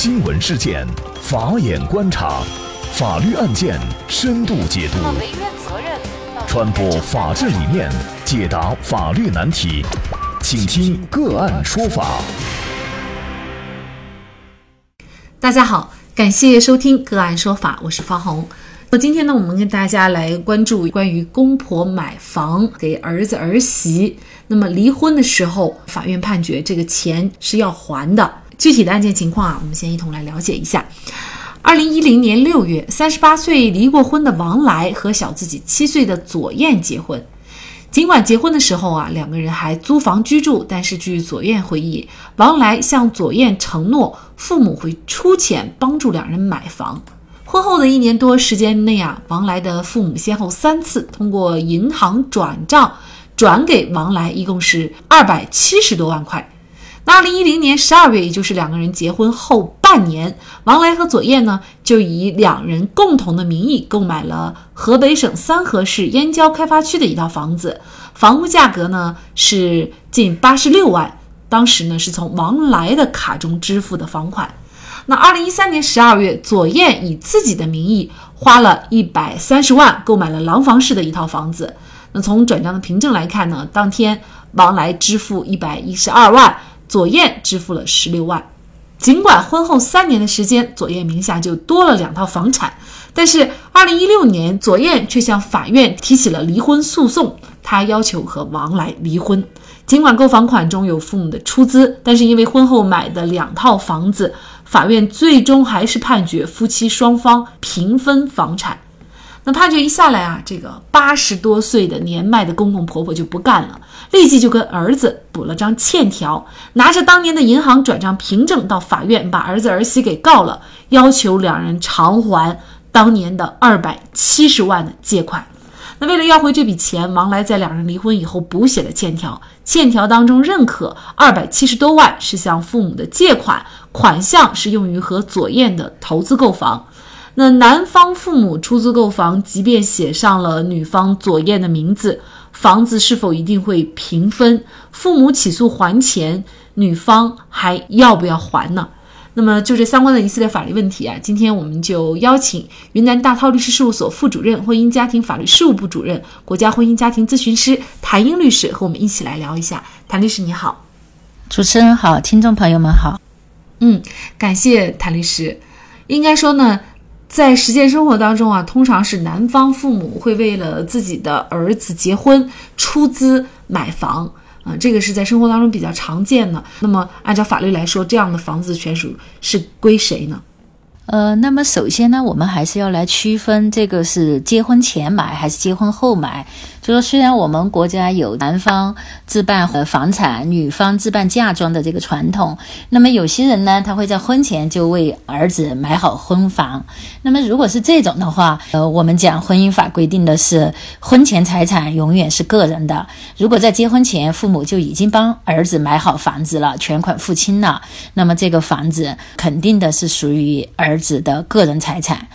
新闻事件，法眼观察，法律案件深度解读，传播法治理念，解答法律难题，请听个案说法。大家好，感谢收听个案说法，我是方红。那今天呢，我们跟大家来关注关于公婆买房给儿子儿媳，那么离婚的时候，法院判决这个钱是要还的。具体的案件情况啊，我们先一同来了解一下。二零一零年六月，三十八岁离过婚的王来和小自己七岁的左燕结婚。尽管结婚的时候啊，两个人还租房居住，但是据左燕回忆，王来向左燕承诺，父母会出钱帮助两人买房。婚后的一年多时间内啊，王来的父母先后三次通过银行转账转给王来，一共是二百七十多万块。那二零一零年十二月，也就是两个人结婚后半年，王来和左燕呢就以两人共同的名义购买了河北省三河市燕郊开发区的一套房子，房屋价格呢是近八十六万，当时呢是从王来的卡中支付的房款。那二零一三年十二月，左燕以自己的名义花了一百三十万购买了廊坊市的一套房子。那从转账的凭证来看呢，当天王来支付一百一十二万，左燕支付了十六万。尽管婚后三年的时间，左燕名下就多了两套房产，但是二零一六年，左燕却向法院提起了离婚诉讼，她要求和王来离婚。尽管购房款中有父母的出资，但是因为婚后买的两套房子。法院最终还是判决夫妻双方平分房产。那判决一下来啊，这个八十多岁的年迈的公公婆婆就不干了，立即就跟儿子补了张欠条，拿着当年的银行转账凭证到法院把儿子儿媳给告了，要求两人偿还当年的二百七十万的借款。那为了要回这笔钱，王来在两人离婚以后补写了欠条，欠条当中认可二百七十多万是向父母的借款，款项是用于和左燕的投资购房。那男方父母出资购房，即便写上了女方左燕的名字，房子是否一定会平分？父母起诉还钱，女方还要不要还呢？那么就这相关的一系列法律问题啊，今天我们就邀请云南大韬律师事务所副主任、婚姻家庭法律事务部主任、国家婚姻家庭咨询师谭英律师和我们一起来聊一下。谭律师你好，主持人好，听众朋友们好。嗯，感谢谭律师。应该说呢，在实践生活当中啊，通常是男方父母会为了自己的儿子结婚出资买房。啊，这个是在生活当中比较常见的。那么，按照法律来说，这样的房子权属是归谁呢？呃，那么首先呢，我们还是要来区分这个是结婚前买还是结婚后买。就说虽然我们国家有男方置办呃房产，女方置办嫁妆的这个传统，那么有些人呢，他会在婚前就为儿子买好婚房。那么如果是这种的话，呃，我们讲婚姻法规定的是婚前财产永远是个人的。如果在结婚前父母就已经帮儿子买好房子了，全款付清了，那么这个房子肯定的是属于儿子的个人财产。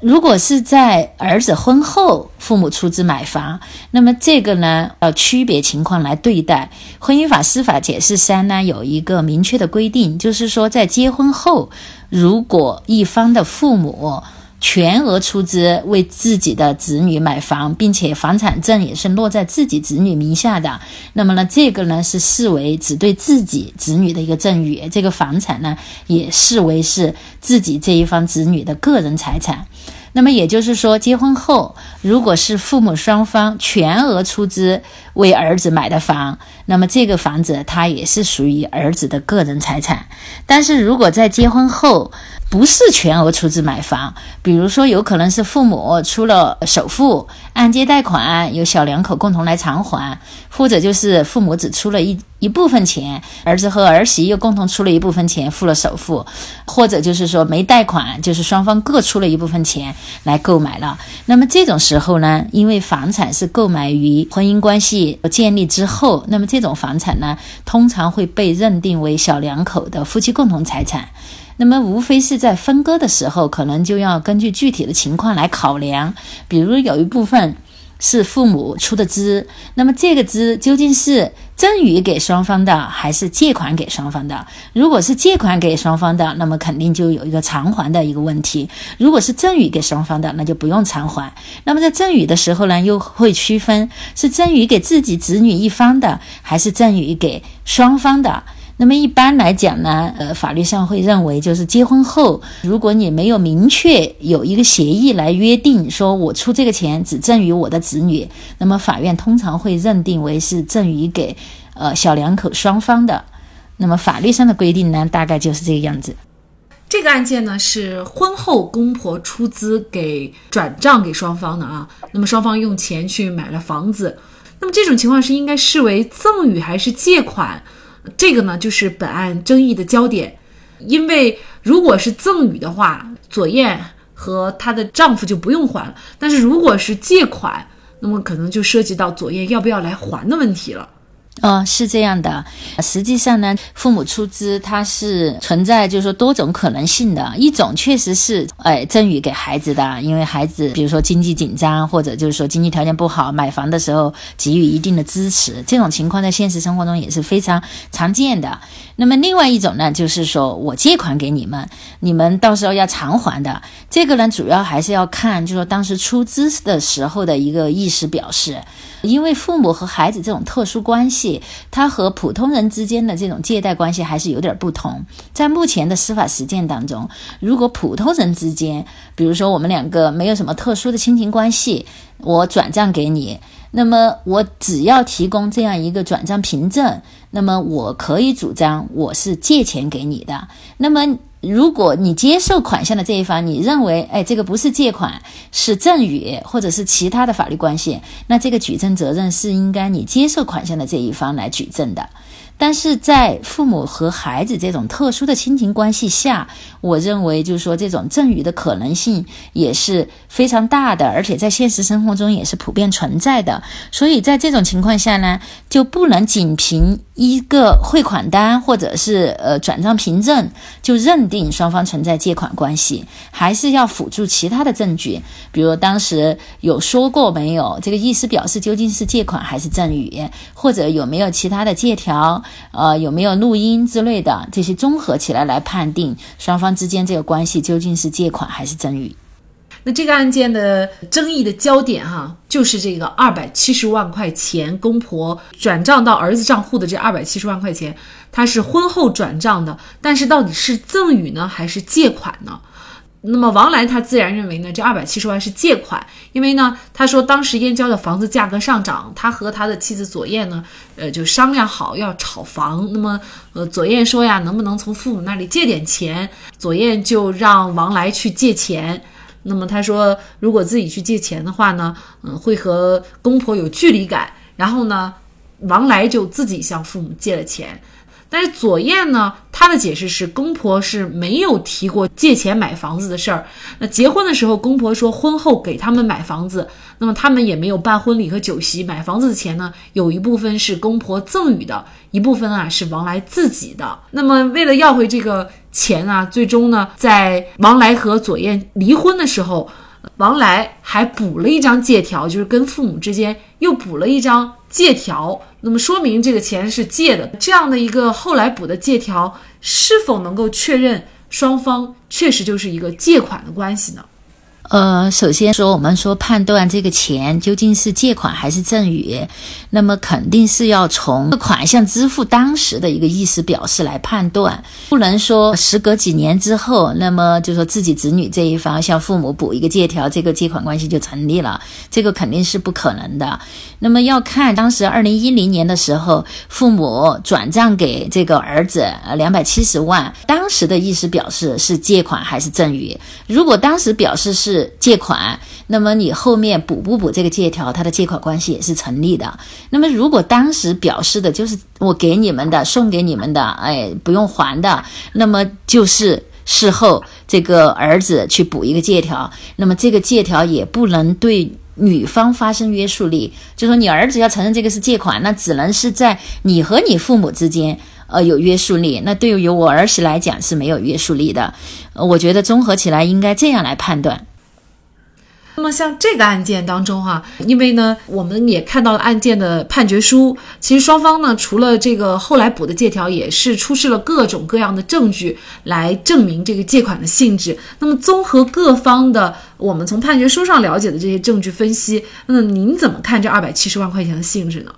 如果是在儿子婚后，父母出资买房，那么这个呢，要区别情况来对待。婚姻法司法解释三呢有一个明确的规定，就是说在结婚后，如果一方的父母全额出资为自己的子女买房，并且房产证也是落在自己子女名下的，那么呢，这个呢是视为只对自己子女的一个赠与，这个房产呢也视为是自己这一方子女的个人财产。那么也就是说，结婚后如果是父母双方全额出资为儿子买的房，那么这个房子它也是属于儿子的个人财产。但是如果在结婚后，不是全额出资买房，比如说有可能是父母出了首付，按揭贷款由小两口共同来偿还，或者就是父母只出了一一部分钱，儿子和儿媳又共同出了一部分钱付了首付，或者就是说没贷款，就是双方各出了一部分钱来购买了。那么这种时候呢，因为房产是购买于婚姻关系建立之后，那么这种房产呢，通常会被认定为小两口的夫妻共同财产。那么，无非是在分割的时候，可能就要根据具体的情况来考量。比如有一部分是父母出的资，那么这个资究竟是赠与给双方的还是借款给双方的？如果是借款给双方的，那么肯定就有一个偿还的一个问题；如果是赠与给双方的，那就不用偿还。那么在赠与的时候呢，又会区分是赠与给自己子女一方的，还是赠与给双方的。那么一般来讲呢，呃，法律上会认为，就是结婚后，如果你没有明确有一个协议来约定，说我出这个钱只赠与我的子女，那么法院通常会认定为是赠与给呃小两口双方的。那么法律上的规定呢，大概就是这个样子。这个案件呢是婚后公婆出资给转账给双方的啊，那么双方用钱去买了房子，那么这种情况是应该视为赠与还是借款？这个呢，就是本案争议的焦点，因为如果是赠与的话，左燕和她的丈夫就不用还了；但是如果是借款，那么可能就涉及到左燕要不要来还的问题了。哦，是这样的。实际上呢，父母出资它是存在，就是说多种可能性的。一种确实是，哎，赠与给孩子的，因为孩子比如说经济紧张，或者就是说经济条件不好，买房的时候给予一定的支持，这种情况在现实生活中也是非常常见的。那么另外一种呢，就是说我借款给你们，你们到时候要偿还的。这个呢，主要还是要看，就是说当时出资的时候的一个意思表示。因为父母和孩子这种特殊关系，它和普通人之间的这种借贷关系还是有点不同。在目前的司法实践当中，如果普通人之间，比如说我们两个没有什么特殊的亲情关系，我转账给你，那么我只要提供这样一个转账凭证，那么我可以主张我是借钱给你的。那么。如果你接受款项的这一方，你认为，哎，这个不是借款，是赠与，或者是其他的法律关系，那这个举证责任是应该你接受款项的这一方来举证的。但是在父母和孩子这种特殊的亲情关系下，我认为就是说这种赠与的可能性也是非常大的，而且在现实生活中也是普遍存在的。所以在这种情况下呢，就不能仅凭一个汇款单或者是呃转账凭证就认定双方存在借款关系，还是要辅助其他的证据，比如当时有说过没有这个意思表示究竟是借款还是赠与，或者有没有其他的借条。呃，有没有录音之类的？这些综合起来来判定双方之间这个关系究竟是借款还是赠与？那这个案件的争议的焦点哈，就是这个二百七十万块钱公婆转账到儿子账户的这二百七十万块钱，他是婚后转账的，但是到底是赠与呢，还是借款呢？那么王来他自然认为呢，这二百七十万是借款，因为呢，他说当时燕郊的房子价格上涨，他和他的妻子左燕呢，呃，就商量好要炒房。那么，呃，左燕说呀，能不能从父母那里借点钱？左燕就让王来去借钱。那么他说，如果自己去借钱的话呢，嗯，会和公婆有距离感。然后呢，王来就自己向父母借了钱。但是左燕呢，她的解释是公婆是没有提过借钱买房子的事儿。那结婚的时候，公婆说婚后给他们买房子，那么他们也没有办婚礼和酒席。买房子的钱呢，有一部分是公婆赠与的，一部分啊是王来自己的。那么为了要回这个钱啊，最终呢，在王来和左燕离婚的时候，王来还补了一张借条，就是跟父母之间又补了一张。借条，那么说明这个钱是借的，这样的一个后来补的借条，是否能够确认双方确实就是一个借款的关系呢？呃，首先说，我们说判断这个钱究竟是借款还是赠与，那么肯定是要从款项支付当时的一个意思表示来判断，不能说时隔几年之后，那么就说自己子女这一方向父母补一个借条，这个借款关系就成立了，这个肯定是不可能的。那么要看当时二零一零年的时候，父母转账给这个儿子呃两百七十万，当时的意思表示是借款还是赠与？如果当时表示是。借款，那么你后面补不补这个借条，他的借款关系也是成立的。那么如果当时表示的就是我给你们的、送给你们的，哎，不用还的，那么就是事后这个儿子去补一个借条，那么这个借条也不能对女方发生约束力。就说你儿子要承认这个是借款，那只能是在你和你父母之间呃有约束力。那对于我儿媳来讲是没有约束力的。呃我觉得综合起来应该这样来判断。那么像这个案件当中哈，因为呢，我们也看到了案件的判决书，其实双方呢，除了这个后来补的借条，也是出示了各种各样的证据来证明这个借款的性质。那么综合各方的我们从判决书上了解的这些证据分析，那您怎么看这二百七十万块钱的性质呢？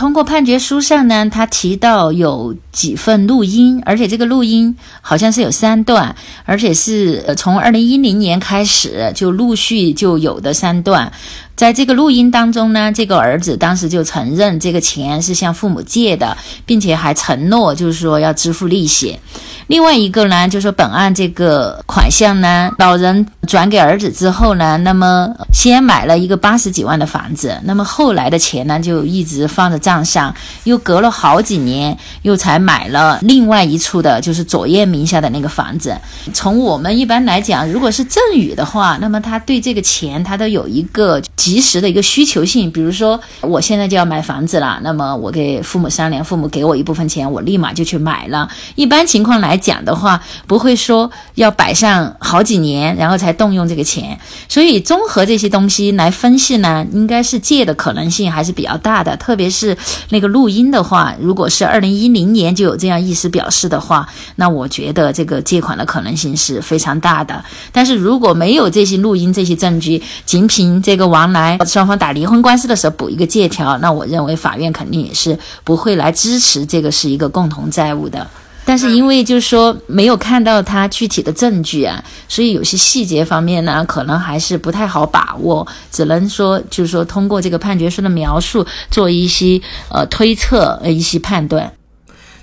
通过判决书上呢，他提到有几份录音，而且这个录音好像是有三段，而且是从二零一零年开始就陆续就有的三段。在这个录音当中呢，这个儿子当时就承认这个钱是向父母借的，并且还承诺就是说要支付利息。另外一个呢，就是说本案这个款项呢，老人转给儿子之后呢，那么先买了一个八十几万的房子，那么后来的钱呢就一直放在账上，又隔了好几年，又才买了另外一处的，就是左燕名下的那个房子。从我们一般来讲，如果是赠与的话，那么他对这个钱他都有一个。及时的一个需求性，比如说我现在就要买房子了，那么我给父母商量，父母给我一部分钱，我立马就去买了。一般情况来讲的话，不会说要摆上好几年，然后才动用这个钱。所以综合这些东西来分析呢，应该是借的可能性还是比较大的。特别是那个录音的话，如果是二零一零年就有这样意思表示的话，那我觉得这个借款的可能性是非常大的。但是如果没有这些录音这些证据，仅凭这个王来。双方打离婚官司的时候补一个借条，那我认为法院肯定也是不会来支持这个是一个共同债务的。但是因为就是说没有看到他具体的证据啊，所以有些细节方面呢，可能还是不太好把握，只能说就是说通过这个判决书的描述做一些呃推测呃一些判断。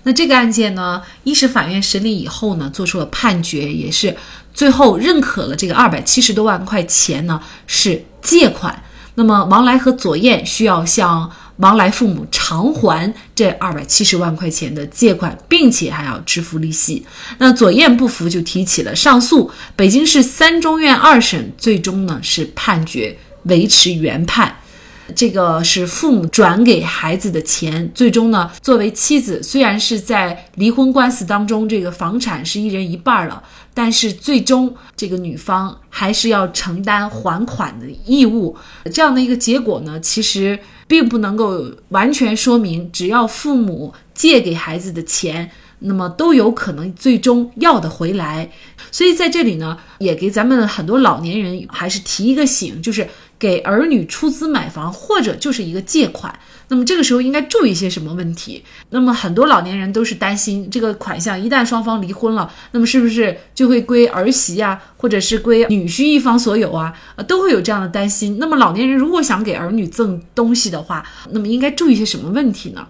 那这个案件呢，一审法院审理以后呢，做出了判决，也是最后认可了这个二百七十多万块钱呢是借款。那么王来和左燕需要向王来父母偿还这二百七十万块钱的借款，并且还要支付利息。那左燕不服，就提起了上诉。北京市三中院二审最终呢是判决维持原判。这个是父母转给孩子的钱，最终呢作为妻子，虽然是在离婚官司当中，这个房产是一人一半了。但是最终，这个女方还是要承担还款的义务。这样的一个结果呢，其实并不能够完全说明，只要父母借给孩子的钱，那么都有可能最终要得回来。所以在这里呢，也给咱们很多老年人还是提一个醒，就是给儿女出资买房或者就是一个借款。那么这个时候应该注意一些什么问题？那么很多老年人都是担心这个款项一旦双方离婚了，那么是不是就会归儿媳啊，或者是归女婿一方所有啊？呃，都会有这样的担心。那么老年人如果想给儿女赠东西的话，那么应该注意些什么问题呢？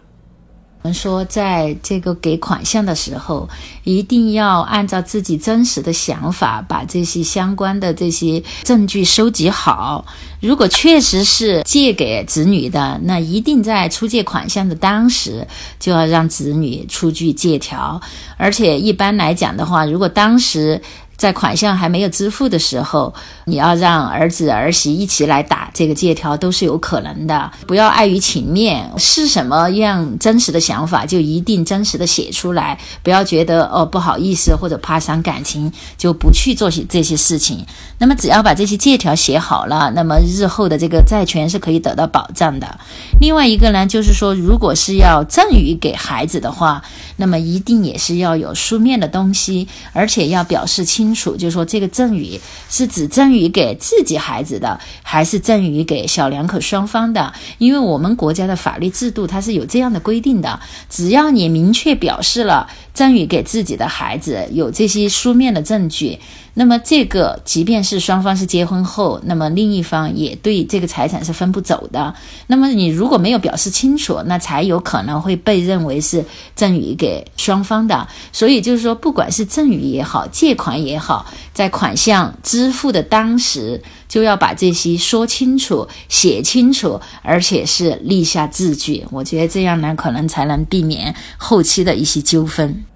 们说，在这个给款项的时候，一定要按照自己真实的想法，把这些相关的这些证据收集好。如果确实是借给子女的，那一定在出借款项的当时就要让子女出具借条。而且一般来讲的话，如果当时在款项还没有支付的时候，你要让儿子儿媳一起来打这个借条都是有可能的。不要碍于情面，是什么样真实的想法就一定真实的写出来，不要觉得哦不好意思或者怕伤感情就不去做些这些事情。那么只要把这些借条写好了，那么日后的这个债权是可以得到保障的。另外一个呢，就是说如果是要赠与给孩子的话，那么一定也是要有书面的东西，而且要表示清。清楚，就是说这个赠与是指赠与给自己孩子的，还是赠与给小两口双方的？因为我们国家的法律制度它是有这样的规定的，只要你明确表示了赠与给自己的孩子，有这些书面的证据。那么这个，即便是双方是结婚后，那么另一方也对这个财产是分不走的。那么你如果没有表示清楚，那才有可能会被认为是赠与给双方的。所以就是说，不管是赠与也好，借款也好，在款项支付的当时，就要把这些说清楚、写清楚，而且是立下字据。我觉得这样呢，可能才能避免后期的一些纠纷。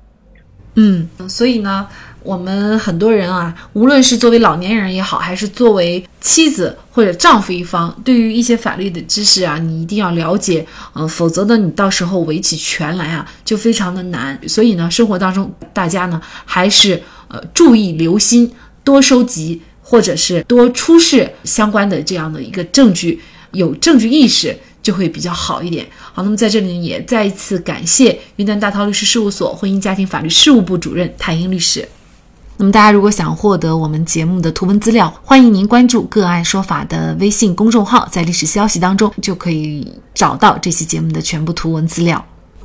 嗯，所以呢。我们很多人啊，无论是作为老年人也好，还是作为妻子或者丈夫一方，对于一些法律的知识啊，你一定要了解，嗯，否则呢，你到时候围起拳来啊，就非常的难。所以呢，生活当中大家呢，还是呃注意留心，多收集。或者是多出示相关的这样的一个证据，有证据意识就会比较好一点。好，那么在这里也再一次感谢云南大韬律师事务所婚姻家庭法律事务部主任谭英律师。那么大家如果想获得我们节目的图文资料，欢迎您关注“个案说法”的微信公众号，在历史消息当中就可以找到这期节目的全部图文资料。